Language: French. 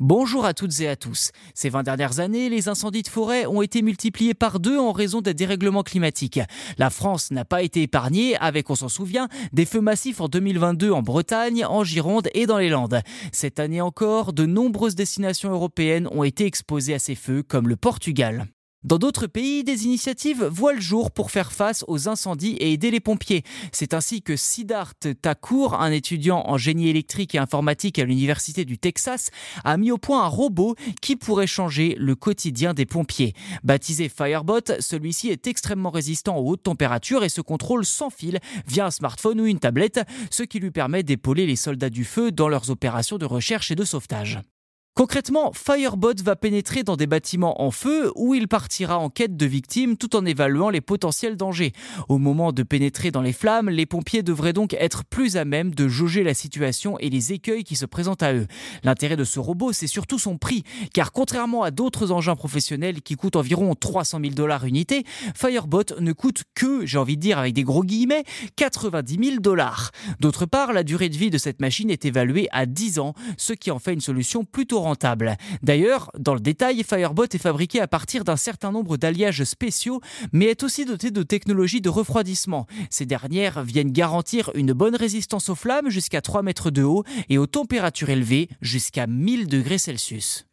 Bonjour à toutes et à tous. Ces 20 dernières années, les incendies de forêt ont été multipliés par deux en raison des dérèglements climatiques. La France n'a pas été épargnée avec, on s'en souvient, des feux massifs en 2022 en Bretagne, en Gironde et dans les Landes. Cette année encore, de nombreuses destinations européennes ont été exposées à ces feux, comme le Portugal. Dans d'autres pays, des initiatives voient le jour pour faire face aux incendies et aider les pompiers. C'est ainsi que Siddharth Thakur, un étudiant en génie électrique et informatique à l'Université du Texas, a mis au point un robot qui pourrait changer le quotidien des pompiers. Baptisé Firebot, celui-ci est extrêmement résistant aux hautes températures et se contrôle sans fil via un smartphone ou une tablette, ce qui lui permet d'épauler les soldats du feu dans leurs opérations de recherche et de sauvetage. Concrètement, Firebot va pénétrer dans des bâtiments en feu où il partira en quête de victimes tout en évaluant les potentiels dangers. Au moment de pénétrer dans les flammes, les pompiers devraient donc être plus à même de jauger la situation et les écueils qui se présentent à eux. L'intérêt de ce robot, c'est surtout son prix, car contrairement à d'autres engins professionnels qui coûtent environ 300 000 dollars unité, Firebot ne coûte que, j'ai envie de dire avec des gros guillemets, 90 000 dollars. D'autre part, la durée de vie de cette machine est évaluée à 10 ans, ce qui en fait une solution plutôt D'ailleurs, dans le détail, Firebot est fabriqué à partir d'un certain nombre d'alliages spéciaux, mais est aussi doté de technologies de refroidissement. Ces dernières viennent garantir une bonne résistance aux flammes jusqu'à 3 mètres de haut et aux températures élevées jusqu'à 1000 degrés Celsius.